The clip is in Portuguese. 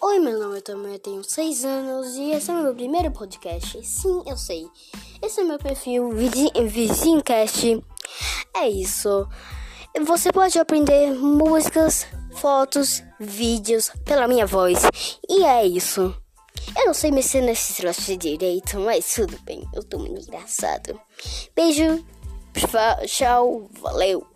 Oi, meu nome é Tomé, eu tenho 6 anos e esse é o meu primeiro podcast. Sim, eu sei. Esse é o meu perfil Vizincast. É isso. Você pode aprender músicas, fotos, vídeos pela minha voz. E é isso. Eu não sei mexer nesses de direito, mas tudo bem. Eu tô muito engraçado. Beijo, tchau, valeu.